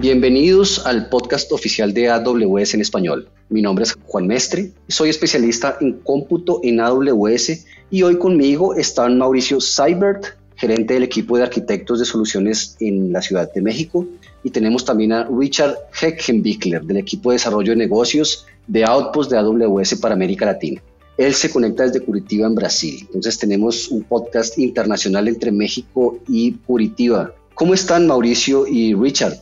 Bienvenidos al podcast oficial de AWS en español. Mi nombre es Juan Mestre, soy especialista en cómputo en AWS y hoy conmigo están Mauricio Seibert, gerente del equipo de arquitectos de soluciones en la Ciudad de México, y tenemos también a Richard Heckenbickler del equipo de desarrollo de negocios de Outpost de AWS para América Latina. Él se conecta desde Curitiba en Brasil. Entonces tenemos un podcast internacional entre México y Curitiba. ¿Cómo están Mauricio y Richard?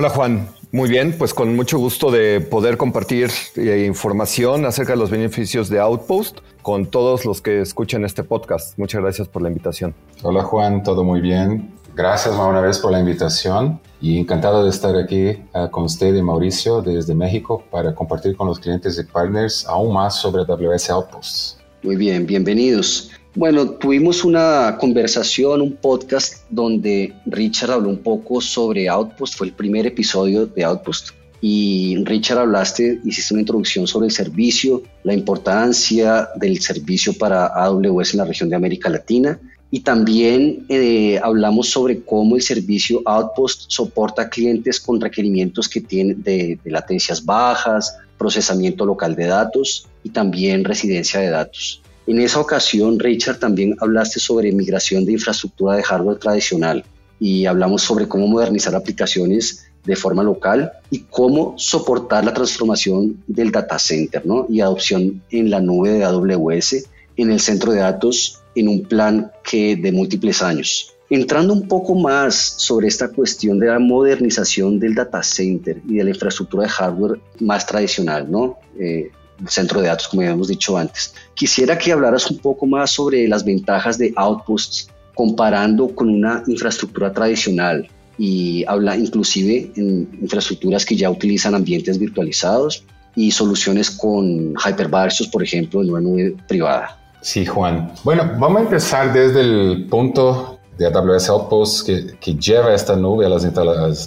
Hola Juan, muy bien, pues con mucho gusto de poder compartir eh, información acerca de los beneficios de Outpost con todos los que escuchan este podcast. Muchas gracias por la invitación. Hola Juan, todo muy bien. Gracias una vez por la invitación y encantado de estar aquí uh, con usted y Mauricio desde México para compartir con los clientes y partners aún más sobre AWS Outposts. Muy bien, bienvenidos. Bueno, tuvimos una conversación, un podcast donde Richard habló un poco sobre Outpost, fue el primer episodio de Outpost. Y Richard, hablaste, hiciste una introducción sobre el servicio, la importancia del servicio para AWS en la región de América Latina. Y también eh, hablamos sobre cómo el servicio Outpost soporta clientes con requerimientos que tienen de latencias bajas, procesamiento local de datos y también residencia de datos. En esa ocasión, Richard, también hablaste sobre migración de infraestructura de hardware tradicional y hablamos sobre cómo modernizar aplicaciones de forma local y cómo soportar la transformación del data center ¿no? y adopción en la nube de AWS en el centro de datos en un plan que de múltiples años. Entrando un poco más sobre esta cuestión de la modernización del data center y de la infraestructura de hardware más tradicional, ¿no? Eh, centro de datos, como habíamos dicho antes. Quisiera que hablaras un poco más sobre las ventajas de Outposts comparando con una infraestructura tradicional y habla inclusive en infraestructuras que ya utilizan ambientes virtualizados y soluciones con hypervisors, por ejemplo, en una nube privada. Sí, Juan. Bueno, vamos a empezar desde el punto de AWS Outpost que, que, lleva esta nube a las,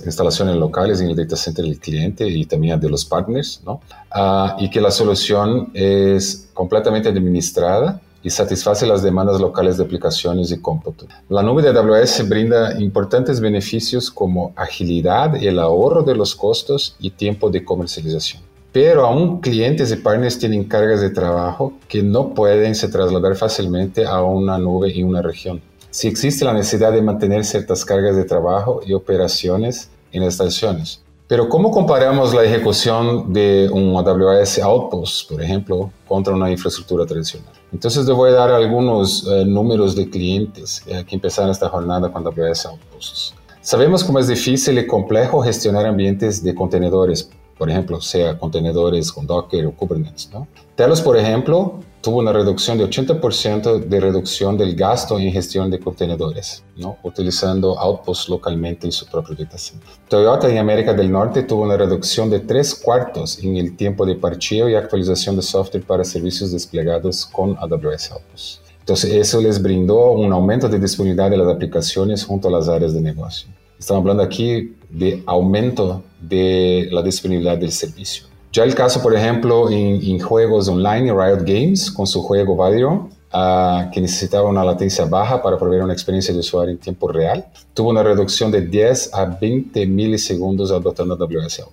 instalaciones locales en el data center del cliente y también de los partners, ¿no? Uh, y que la solución es completamente administrada y satisface las demandas locales de aplicaciones y cómputo. La nube de AWS brinda importantes beneficios como agilidad, el ahorro de los costos y tiempo de comercialización. Pero aún clientes y partners tienen cargas de trabajo que no pueden se trasladar fácilmente a una nube en una región si existe la necesidad de mantener ciertas cargas de trabajo y operaciones en las estaciones. Pero ¿cómo comparamos la ejecución de un AWS Outpost, por ejemplo, contra una infraestructura tradicional? Entonces les voy a dar algunos eh, números de clientes eh, que empezaron esta jornada con AWS Outposts. Sabemos cómo es difícil y complejo gestionar ambientes de contenedores, por ejemplo, sea contenedores con Docker o Kubernetes. ¿no? Telos, por ejemplo, tuvo una reducción de 80% de reducción del gasto en gestión de contenedores, ¿no? utilizando Outposts localmente en su propio data center. Toyota en América del Norte tuvo una reducción de tres cuartos en el tiempo de parcheo y actualización de software para servicios desplegados con AWS Outposts. Entonces, eso les brindó un aumento de disponibilidad de las aplicaciones junto a las áreas de negocio. Estamos hablando aquí de aumento de la disponibilidad del servicio. Ya el caso, por ejemplo, en, juegos online, Riot Games, con su juego Valorant, uh, que necesitaba una latencia baja para proveer una experiencia de usuario en tiempo real, tuvo una reducción de 10 a 20 milisegundos adoptando AWS.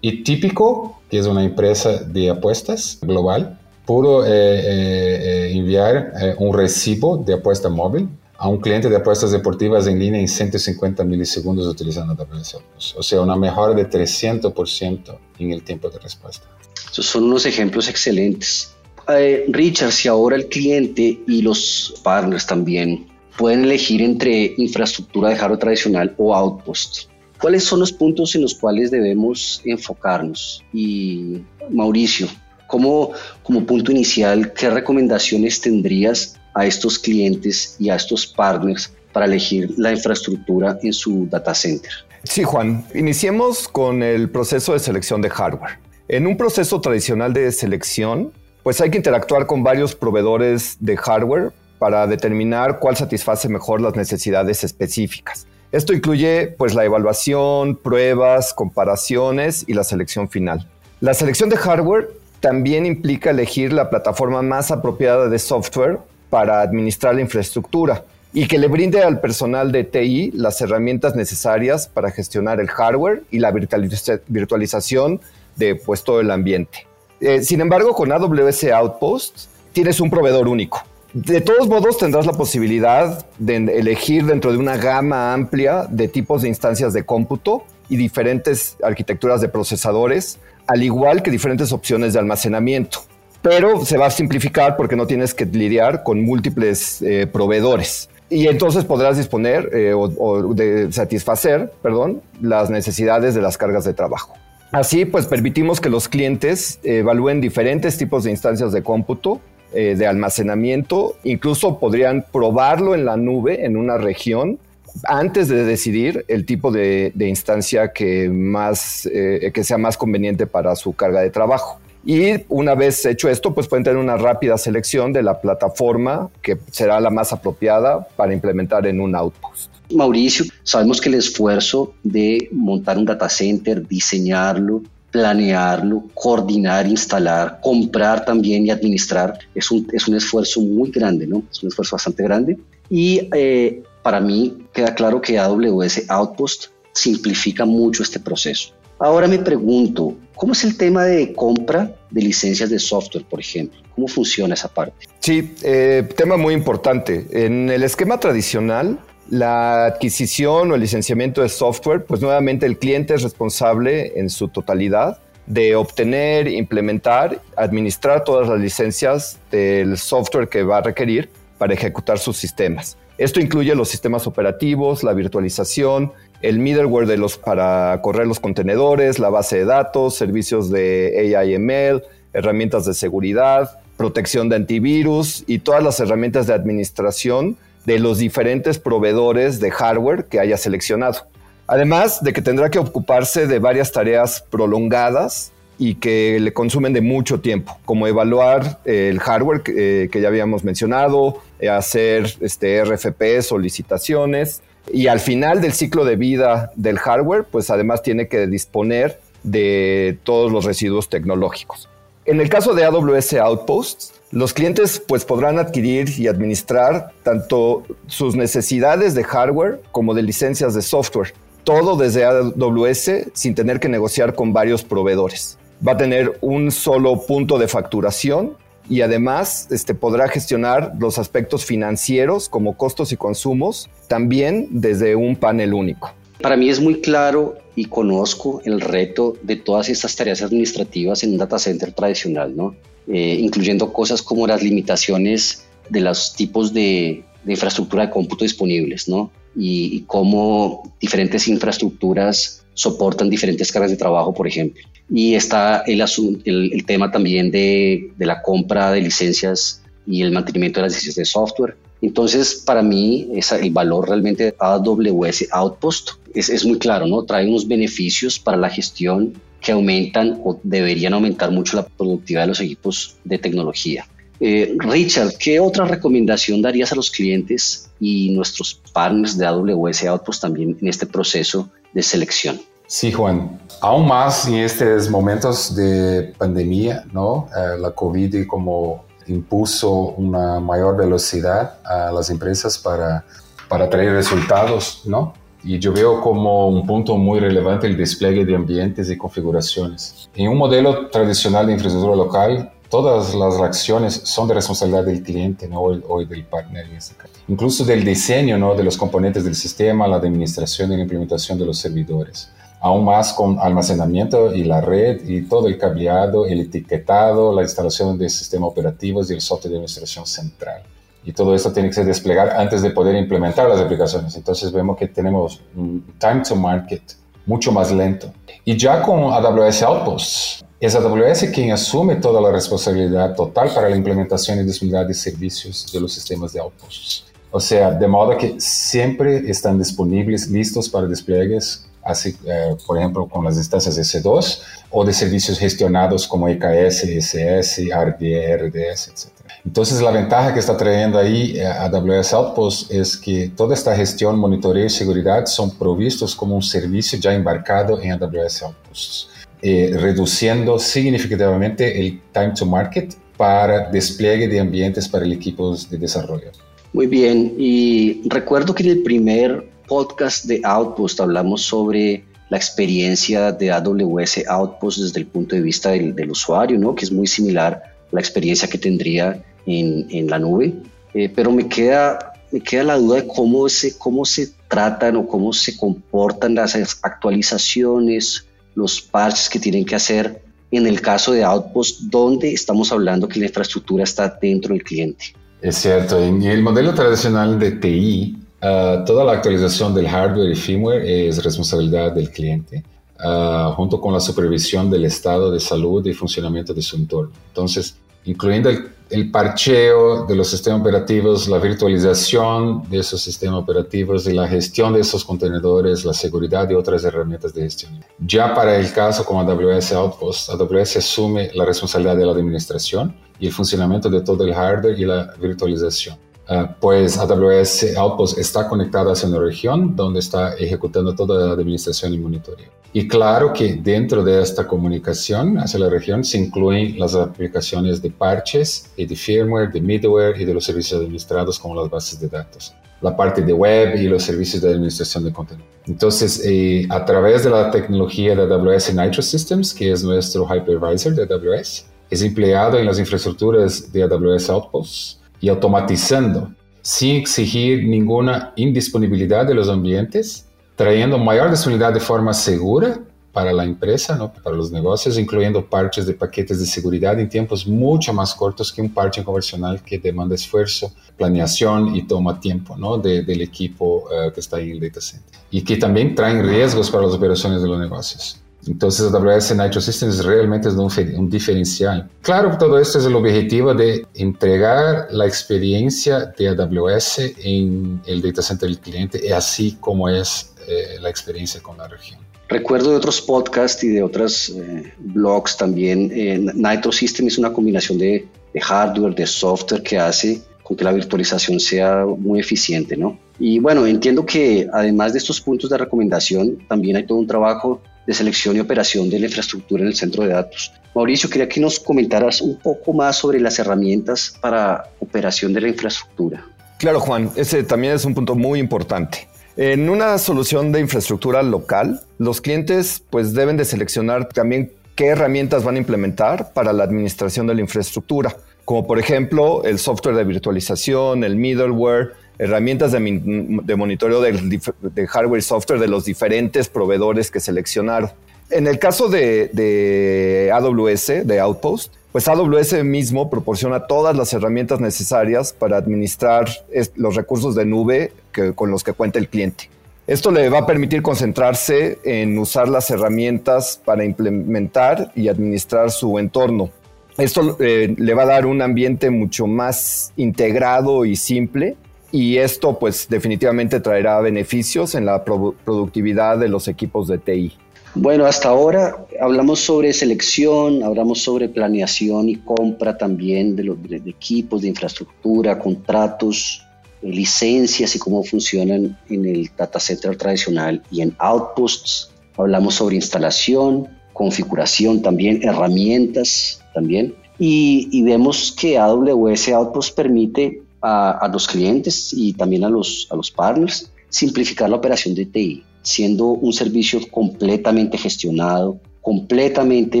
Y Típico, que es una empresa de apuestas global, pudo eh, eh, eh enviar eh, un recibo de apuesta móvil a un cliente de apuestas deportivas en línea en 150 milisegundos utilizando AWS O sea, una mejora de 300% en el tiempo de respuesta. Esos son unos ejemplos excelentes. Eh, Richard, si ahora el cliente y los partners también pueden elegir entre infraestructura de hardware tradicional o outpost, ¿cuáles son los puntos en los cuales debemos enfocarnos? Y Mauricio, como, como punto inicial, ¿qué recomendaciones tendrías a estos clientes y a estos partners para elegir la infraestructura en su data center. Sí, Juan. Iniciemos con el proceso de selección de hardware. En un proceso tradicional de selección, pues hay que interactuar con varios proveedores de hardware para determinar cuál satisface mejor las necesidades específicas. Esto incluye pues la evaluación, pruebas, comparaciones y la selección final. La selección de hardware también implica elegir la plataforma más apropiada de software para administrar la infraestructura. y que le brinde al personal de TI las herramientas necesarias para gestionar el hardware y la virtualización de pues, todo el ambiente. Eh, sin embargo, con AWS Outpost tienes un proveedor único. De todos modos, tendrás la posibilidad de elegir dentro de una gama amplia de tipos de instancias de cómputo y diferentes arquitecturas de procesadores, al igual que diferentes opciones de almacenamiento. Pero se va a simplificar porque no tienes que lidiar con múltiples eh, proveedores. Y entonces podrás disponer eh, o, de satisfacer, perdón, las necesidades de las cargas de trabajo. Así, pues permitimos que los clientes evalúen diferentes tipos de instancias de cómputo, eh, de almacenamiento, incluso podrían probarlo en la nube, en una región, antes de decidir el tipo de, instancia que, más, eh, que sea más conveniente para su carga de trabajo. Y una vez hecho esto, pues pueden tener una rápida selección de la plataforma que será la más apropiada para implementar en un outpost. Mauricio, sabemos que el esfuerzo de montar un data center, diseñarlo, planearlo, coordinar, instalar, comprar también y administrar, es un, es un esfuerzo muy grande, ¿no? Es un esfuerzo bastante grande. Y eh, para mí queda claro que AWS Outpost simplifica mucho este proceso. Ahora me pregunto, ¿cómo es el tema de compra de licencias de software, por ejemplo? ¿Cómo funciona esa parte? Sí, eh, tema muy importante. En el esquema tradicional, la adquisición o el licenciamiento de software, pues nuevamente el cliente es responsable en su totalidad de obtener, implementar, administrar todas las licencias del software que va a requerir para ejecutar sus sistemas. Esto incluye los sistemas operativos, la virtualización, el middleware para correr los contenedores, la base de datos, servicios de AIML, herramientas de seguridad, protección de antivirus y todas las herramientas de administración de los diferentes proveedores de hardware que haya seleccionado. Además de que tendrá que ocuparse de varias tareas prolongadas y que le consumen de mucho tiempo, como evaluar el hardware que, eh, ya habíamos mencionado, hacer este, RFP, solicitaciones, y al final del ciclo de vida del hardware, pues además tiene que disponer de todos los residuos tecnológicos. En el caso de AWS Outposts, los clientes pues podrán adquirir y administrar tanto sus necesidades de hardware como de licencias de software, todo desde AWS sin tener que negociar con varios proveedores. Va a tener un solo punto de facturación y además este, podrá gestionar los aspectos financieros como costos y consumos también desde un panel único. Para mí es muy claro y conozco el reto de todas estas tareas administrativas en un data center tradicional, ¿no? Eh, incluyendo cosas como las limitaciones de los tipos de, infraestructura de cómputo disponibles, ¿no? Y, cómo diferentes infraestructuras soportan diferentes cargas de trabajo, por ejemplo. Y está el, el, tema también de, de, la compra de licencias y el mantenimiento de las licencias de software. Entonces, para mí, el valor realmente de AWS Outpost es, es, muy claro, ¿no? Trae unos beneficios para la gestión que aumentan o deberían aumentar mucho la productividad de los equipos de tecnología. Eh, Richard, ¿qué otra recomendación darías a los clientes y nuestros partners de AWS Outpost también en este proceso de selección? Sí, Juan. Aún más en estos momentos de pandemia, ¿no? Eh, la COVID como impuso una mayor velocidad a las empresas para, para traer resultados, ¿no? Y yo veo como un punto muy relevante el despliegue de ambientes y configuraciones. En un modelo tradicional de infraestructura local, todas las acciones son de responsabilidad del cliente ¿no? o, del partner en este caso. Incluso del diseño ¿no? de los componentes del sistema, la administración y la implementación de los servidores aún más con almacenamiento y la red y todo el cableado, el etiquetado, la instalación de sistemas operativos y el software de administración central. Y todo esto tiene que ser desplegar antes de poder implementar las aplicaciones. Entonces vemos que tenemos un time to market mucho más lento. Y ya con AWS Outposts, es AWS quien asume toda la responsabilidad total para la implementación y disponibilidad de servicios de los sistemas de Outposts. O sea, de modo que siempre están disponibles, listos para despliegues así, eh, por ejemplo, con las instancias S2 o de servicios gestionados como EKS, SS, RD, RDS, etc. Entonces, la ventaja que está trayendo ahí eh, AWS Outpost es que toda esta gestión, monitoreo y seguridad son provistos como un servicio ya embarcado en AWS Outposts, eh, reduciendo significativamente el time to market para despliegue de ambientes para el equipo de desarrollo. Muy bien, y recuerdo que en el primer podcast de Outpost hablamos sobre la experiencia de AWS Outpost desde el punto de vista del, usuario, ¿no? que es muy similar a la experiencia que tendría en, en la nube. Eh, pero me queda, me queda la duda de cómo se, cómo se tratan o cómo se comportan las actualizaciones, los parches que tienen que hacer en el caso de Outpost, donde estamos hablando que la infraestructura está dentro del cliente. Es cierto, en el modelo tradicional de TI, ah, toda la actualización del hardware y firmware es responsabilidad del cliente, ah, junto con la supervisión del estado de salud y funcionamiento de su entorno. Entonces, incluyendo el el parcheo de los sistemas operativos, la virtualización de esos sistemas operativos y la gestión de esos contenedores, la seguridad y otras herramientas de gestión. Ya para el caso como AWS Outpost, AWS asume la responsabilidad de la administración y el funcionamiento de todo el hardware y la virtualización. Ah, pues AWS Outpost está conectada hacia una región donde está ejecutando toda la administración y monitoreo. Y claro que dentro de esta comunicación hacia la región se incluyen las aplicaciones de parches y de firmware, de middleware y de los servicios administrados como las bases de datos, la parte de web y los servicios de administración de contenido. Entonces, eh, a través de la tecnología de AWS Nitro Systems, que es nuestro hypervisor de AWS, es empleado en las infraestructuras de AWS Outposts y automatizando sin exigir ninguna indisponibilidad de los ambientes, trayendo mayor disponibilidad de forma segura para la empresa, ¿no? para los negocios, incluyendo parches de paquetes de seguridad en tiempos mucho más cortos que un parche convencional que demanda esfuerzo, planeación y toma tiempo ¿no? del equipo uh, que está ahí en el data center. Y que también traen riesgos para las operaciones de los negocios. Entonces AWS Nitro Systems realmente es un, un, diferencial. Claro, todo esto es el objetivo de entregar la experiencia de AWS en el data center del cliente, así como es eh, la experiencia con la región. Recuerdo de otros podcasts y de otros eh, blogs también, eh, Nitro Systems es una combinación de, de hardware, de software que hace con que la virtualización sea muy eficiente, ¿no? Y bueno, entiendo que además de estos puntos de recomendación, también hay todo un trabajo de selección y operación de la infraestructura en el centro de datos. Mauricio, quería que nos comentaras un poco más sobre las herramientas para operación de la infraestructura. Claro, Juan, ese también es un punto muy importante. En una solución de infraestructura local, los clientes pues deben de seleccionar también qué herramientas van a implementar para la administración de la infraestructura, como por ejemplo el software de virtualización, el middleware, herramientas de, monitoreo de, hardware y software de los diferentes proveedores que seleccionaron. En el caso de, AWS, de Outpost, pues AWS mismo proporciona todas las herramientas necesarias para administrar los recursos de nube con los que cuenta el cliente. Esto le va a permitir concentrarse en usar las herramientas para implementar y administrar su entorno. Esto eh, le va a dar un ambiente mucho más integrado y simple y esto pues definitivamente traerá beneficios en la productividad de los equipos de TI. Bueno, hasta ahora hablamos sobre selección, hablamos sobre planeación y compra también de los equipos, de infraestructura, contratos, eh, licencias y cómo funcionan en el data center tradicional y en outposts. Hablamos sobre instalación, configuración también, herramientas también. Y, y vemos que AWS Outposts permite a, los clientes y también a los, a los partners, simplificar la operación de TI, siendo un servicio completamente gestionado, completamente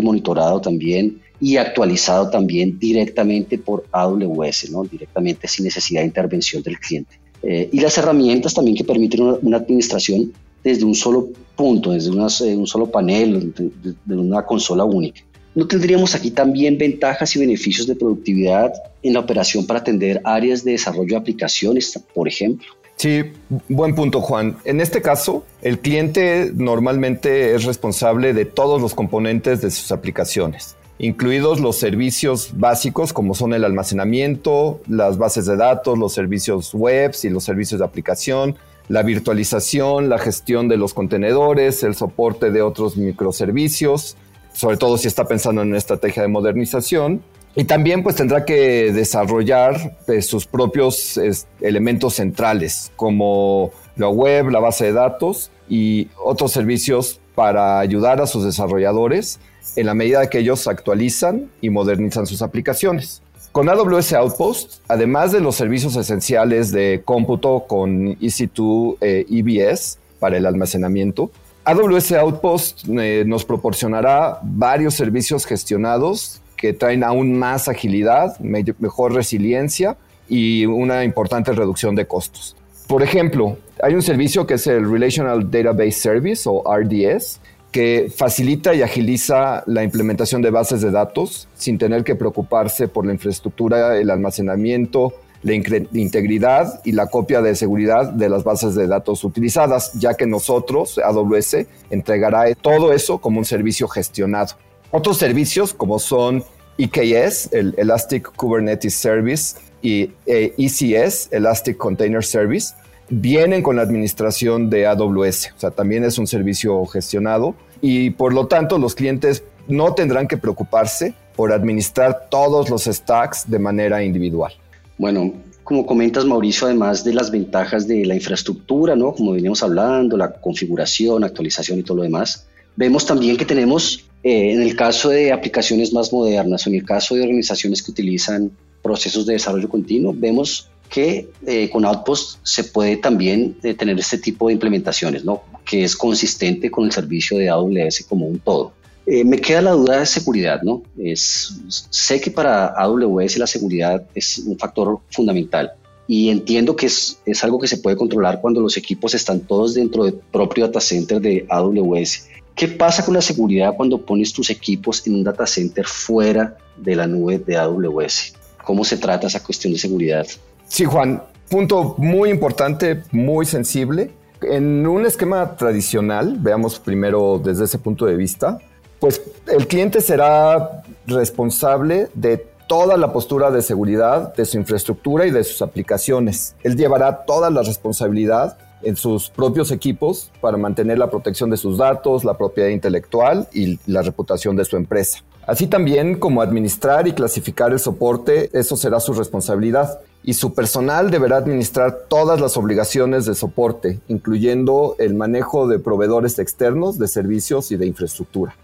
monitorado también y actualizado también directamente por AWS, ¿no? directamente sin necesidad de intervención del cliente. Eh, y las herramientas también que permiten una, administración desde un solo punto, desde eh, un solo panel, de una consola única. ¿No tendríamos aquí también ventajas y beneficios de productividad en la operación para atender áreas de desarrollo de aplicaciones, por ejemplo? Sí, buen punto, Juan. En este caso, el cliente normalmente es responsable de todos los componentes de sus aplicaciones, incluidos los servicios básicos como son el almacenamiento, las bases de datos, los servicios web y los servicios de aplicación, la virtualización, la gestión de los contenedores, el soporte de otros microservicios, sobre todo si está pensando en una estrategia de modernización. Y también pues tendrá que desarrollar pues, sus propios elementos centrales, como la web, la base de datos y otros servicios para ayudar a sus desarrolladores en la medida que ellos actualizan y modernizan sus aplicaciones. Con AWS Outpost, además de los servicios esenciales de cómputo con EC2 eh, EBS para el almacenamiento, AWS Outpost eh, nos proporcionará varios servicios gestionados que traen aún más agilidad, mejor resiliencia y una importante reducción de costos. Por ejemplo, hay un servicio que es el Relational Database Service o RDS, que facilita y agiliza la implementación de bases de datos sin tener que preocuparse por la infraestructura, el almacenamiento, la integridad y la copia de seguridad de las bases de datos utilizadas, ya que nosotros, AWS, entregará todo eso como un servicio gestionado. Otros servicios como son EKS, el Elastic Kubernetes Service, y ECS, e Elastic Container Service, vienen con la administración de AWS, o sea, también es un servicio gestionado y por lo tanto los clientes no tendrán que preocuparse por administrar todos los stacks de manera individual. Bueno, como comentas Mauricio, además de las ventajas de la infraestructura, ¿no? Como veníamos hablando, la configuración, actualización y todo lo demás, vemos también que tenemos, eh, en el caso de aplicaciones más modernas o en el caso de organizaciones que utilizan procesos de desarrollo continuo, vemos que eh, con Outpost se puede también eh, tener este tipo de implementaciones, ¿no? que es consistente con el servicio de AWS como un todo. Eh, me queda la duda de seguridad, ¿no? Es, sé que para AWS la seguridad es un factor fundamental y entiendo que es, es algo que se puede controlar cuando los equipos están todos dentro del propio data center de AWS. ¿Qué pasa con la seguridad cuando pones tus equipos en un data center fuera de la nube de AWS? ¿Cómo se trata esa cuestión de seguridad? Sí, Juan, punto muy importante, muy sensible. En un esquema tradicional, veamos primero desde ese punto de vista, pues el cliente será responsable de toda la postura de seguridad de su infraestructura y de sus aplicaciones. Él llevará toda la responsabilidad en sus propios equipos para mantener la protección de sus datos, la propiedad intelectual y la reputación de su empresa. Así también como administrar y clasificar el soporte, eso será su responsabilidad. Y su personal deberá administrar todas las obligaciones de soporte, incluyendo el manejo de proveedores externos de servicios y de infraestructura.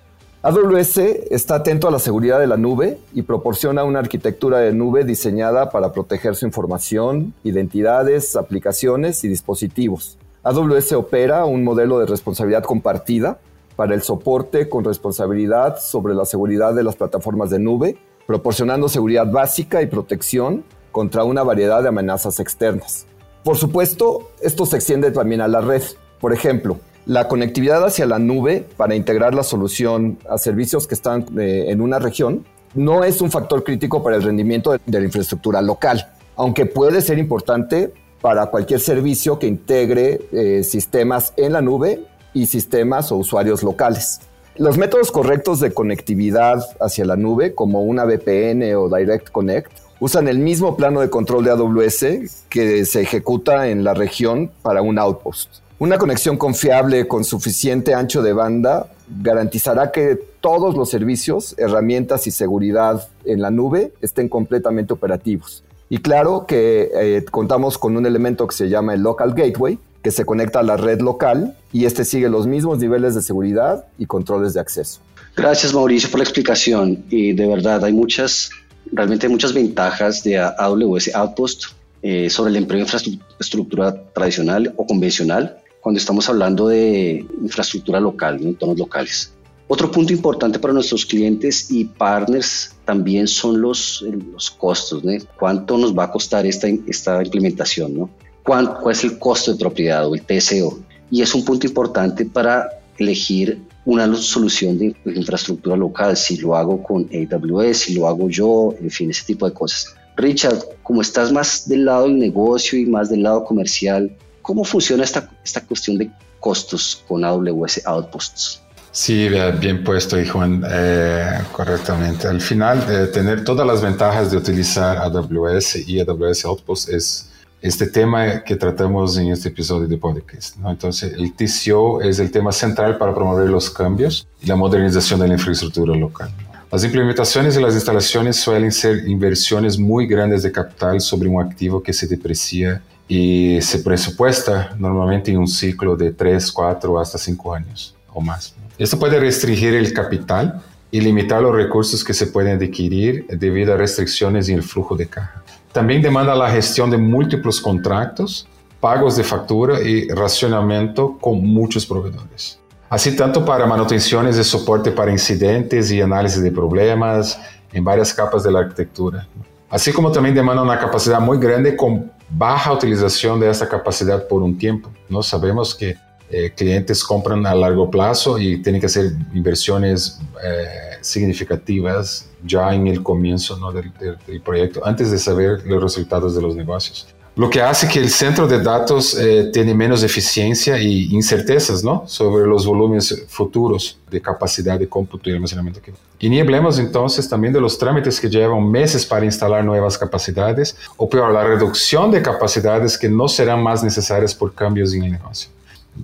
AWS está atento a la seguridad de la nube y proporciona una arquitectura de nube diseñada para proteger su información, identidades, aplicaciones y dispositivos. AWS opera un modelo de responsabilidad compartida para el soporte con responsabilidad sobre la seguridad de las plataformas de nube, proporcionando seguridad básica y protección contra una variedad de amenazas externas. Por supuesto, esto se extiende también a la red. Por ejemplo, la conectividad hacia la nube para integrar la solución a servicios que están eh, en una región no es un factor crítico para el rendimiento de, la infraestructura local, aunque puede ser importante para cualquier servicio que integre eh, sistemas en la nube y sistemas o usuarios locales. Los métodos correctos de conectividad hacia la nube, como una VPN o Direct Connect, usan el mismo plano de control de AWS que se ejecuta en la región para un outpost. Una conexión confiable con suficiente ancho de banda garantizará que todos los servicios, herramientas y seguridad en la nube estén completamente operativos. Y claro que eh, contamos con un elemento que se llama el Local Gateway, que se conecta a la red local y este sigue los mismos niveles de seguridad y controles de acceso. Gracias Mauricio por la explicación y de verdad hay muchas, realmente muchas ventajas de AWS Outpost eh, sobre el empleo de infraestructura tradicional o convencional cuando estamos hablando de infraestructura local, en entornos locales. Otro punto importante para nuestros clientes y partners también son los, los costos, ¿no? ¿Cuánto nos va a costar esta, esta implementación? ¿no? cuál, es el costo de propiedad o el TCO. Y es un punto importante para elegir una solución de infraestructura local, si lo hago con AWS, si lo hago yo, en fin, ese tipo de cosas. Richard, como estás más del lado del negocio y más del lado comercial, ¿cómo funciona esta, esta cuestión de costos con AWS Outposts? Sí, bien puesto, y Juan, eh, correctamente. Al final, eh, tener todas las ventajas de utilizar AWS y AWS Outposts es este tema que tratamos en este episodio de podcast. ¿no? Entonces, el TCO es el tema central para promover los cambios y la modernización de la infraestructura local. Las implementaciones y las instalaciones suelen ser inversiones muy grandes de capital sobre un activo que se deprecia y se presupuesta normalmente en un ciclo de 3, 4 hasta 5 años o más. Esto puede restringir el capital y limitar los recursos que se pueden adquirir debido a restricciones en el flujo de caja. También demanda la gestión de múltiples contratos, pagos de factura y racionamiento con muchos proveedores. Así tanto para manutenciones de soporte para incidentes y análisis de problemas en varias capas de la arquitectura. Así como también demanda una capacidad muy grande con baja utilización de esta capacidad por un tiempo. No sabemos que eh, clientes compran a largo plazo y tienen que hacer inversiones eh, significativas ya en el comienzo ¿no? del, proyecto, antes de saber los resultados de los negocios. Lo que hace que el centro de datos eh, tiene menos eficiencia y incertezas ¿no? sobre los volúmenes futuros de capacidad de cómputo y almacenamiento. Y ni hablemos entonces también de los trámites que llevan meses para instalar nuevas capacidades o peor, la reducción de capacidades que no serán más necesarias por cambios en el negocio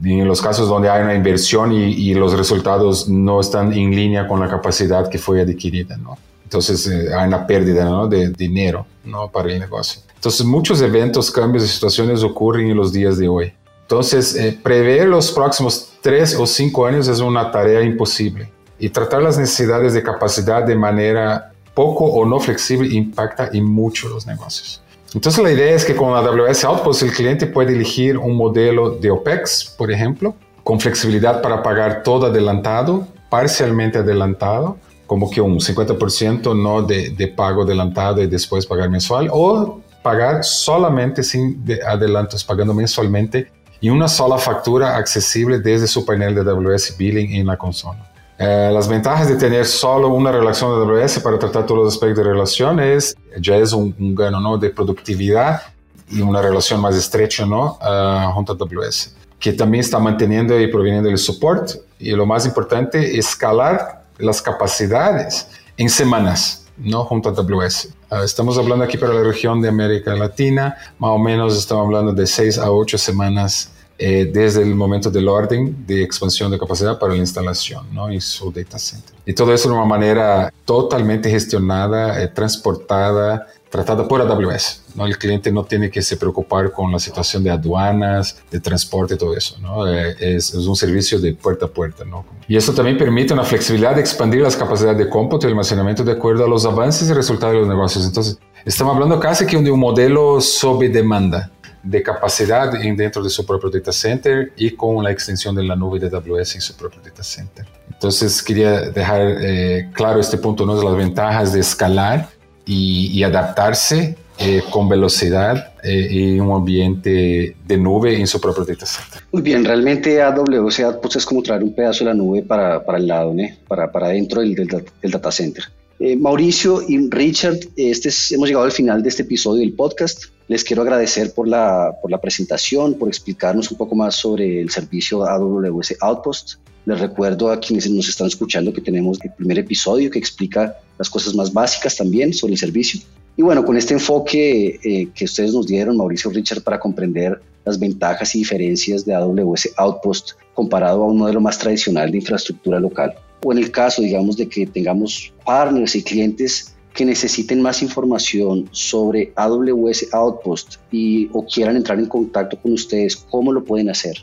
en los casos donde hay una inversión y, los resultados no están en línea con la capacidad que fue adquirida, ¿no? Entonces eh, hay una pérdida ¿no? de dinero ¿no? para el negocio. Entonces muchos eventos, cambios y situaciones ocurren en los días de hoy. Entonces eh, prever los próximos tres o cinco años es una tarea imposible y tratar las necesidades de capacidad de manera poco o no flexible impacta en mucho los negocios. Entonces la idea es que con AWS Outpost el cliente puede elegir un modelo de OPEX, por ejemplo, con flexibilidad para pagar todo adelantado, parcialmente adelantado, como que un 50% no de, de, pago adelantado y después pagar mensual, o pagar solamente sin adelantos, pagando mensualmente y una sola factura accesible desde su panel de AWS Billing en la consola. Eh, las ventajas de tener solo una relación de AWS para tratar todos los aspectos de relación es, ya es un, gano ¿no? de productividad y una relación más estrecha ¿no? Uh, junto a AWS, que también está manteniendo y proveniendo el soporte. Y lo más importante, escalar las capacidades en semanas, ¿no? junto a AWS. Uh, estamos hablando aquí para la región de América Latina, más o menos estamos hablando de 6 a 8 semanas eh, desde el momento del orden de expansión de capacidad para la instalación ¿no? en su data center. Y todo eso de una manera totalmente gestionada, eh, transportada, tratada por AWS. ¿no? El cliente no tiene que se preocupar con la situación de aduanas, de transporte, todo eso. ¿no? Eh, es, es, un servicio de puerta a puerta. ¿no? Y eso también permite una flexibilidad de expandir las capacidades de cómputo y almacenamiento de acuerdo a los avances y resultados de los negocios. Entonces, estamos hablando casi que de un modelo sobre demanda de capacidad dentro de su propio data center y con la extensión de la nube de AWS en su propio data center. Entonces quería dejar eh, claro este punto, ¿no? las ventajas de escalar y, adaptarse eh, con velocidad eh, en un ambiente de nube en su propio data center. Muy bien, realmente AWS pues, es como traer un pedazo de la nube para, para el lado, ¿no? para, para dentro del data center. Eh, Mauricio y Richard, este hemos llegado al final de este episodio del podcast. Les quiero agradecer por la, por la presentación, por explicarnos un poco más sobre el servicio AWS Outpost. Les recuerdo a quienes nos están escuchando que tenemos el primer episodio que explica las cosas más básicas también sobre el servicio. Y bueno, con este enfoque eh, que ustedes nos dieron, Mauricio Richard, para comprender las ventajas y diferencias de AWS Outpost comparado a un modelo más tradicional de infraestructura local o en el caso, digamos, de que tengamos partners y clientes que necesiten más información sobre AWS Outpost y o quieran entrar en contacto con ustedes, ¿cómo lo pueden hacer?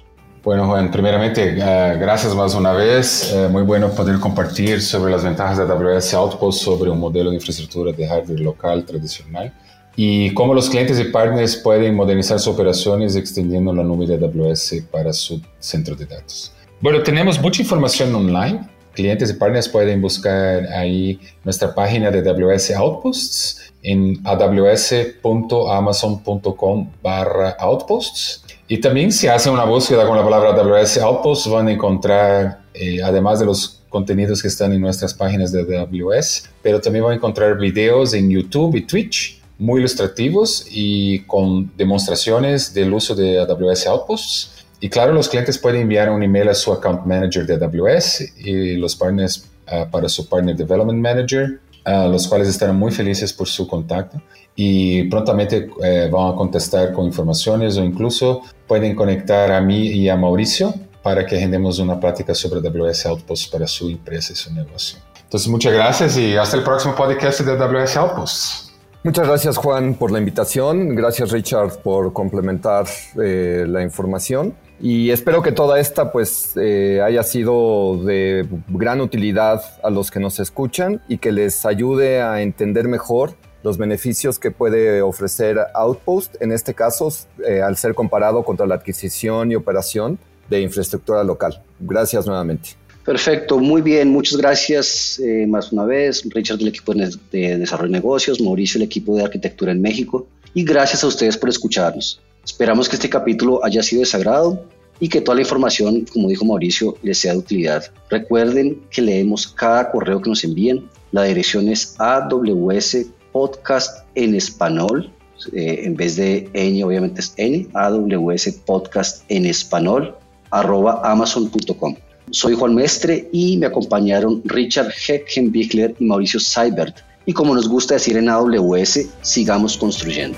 Bueno, Juan, primeramente, uh, gracias más una vez. Uh, muy bueno poder compartir sobre las ventajas de AWS Outpost sobre un modelo de infraestructura de hardware local tradicional y cómo los clientes y partners pueden modernizar sus operaciones extendiendo la nube de AWS para su centro de datos. Bueno, tenemos mucha información online clientes y partners pueden buscar ahí nuestra página de AWS Outposts en aws.amazon.com barra outposts. Y también si hacen una búsqueda con la palabra AWS Outposts van a encontrar, eh, además de los contenidos que están en nuestras páginas de AWS, pero también van a encontrar videos en YouTube y Twitch muy ilustrativos y con demostraciones del uso de AWS Outposts y claro, los clientes pueden enviar un email a su account manager de AWS y los partners uh, para su partner development manager, uh, los cuales estarán muy felices por su contacto y prontamente uh, van a contestar con informaciones o incluso pueden conectar a mí y a Mauricio para que agendemos una plática sobre AWS Outpost para su empresa y su negocio. Entonces, muchas gracias y hasta el próximo podcast de AWS Outpost. Muchas gracias Juan por la invitación, gracias Richard por complementar eh, la información Y espero que toda esta pues eh, haya sido de gran utilidad a los que nos escuchan y que les ayude a entender mejor los beneficios que puede ofrecer Outpost, en este caso eh, al ser comparado contra la adquisición y operación de infraestructura local. Gracias nuevamente. Perfecto, muy bien, muchas gracias eh, más una vez, Richard del equipo de, de Desarrollo de Negocios, Mauricio del equipo de Arquitectura en México y gracias a ustedes por escucharnos. Esperamos que este capítulo haya sido de sagrado y que toda la información, como dijo Mauricio, les sea de utilidad. Recuerden que leemos cada correo que nos envíen. La dirección es AWS Podcast en español. Eh, en vez de N, obviamente es N, AWS Podcast en español, arroba amazon.com. Soy Juan Mestre y me acompañaron Richard Heckenbichler y Mauricio Seibert. Y como nos gusta decir en AWS, sigamos construyendo.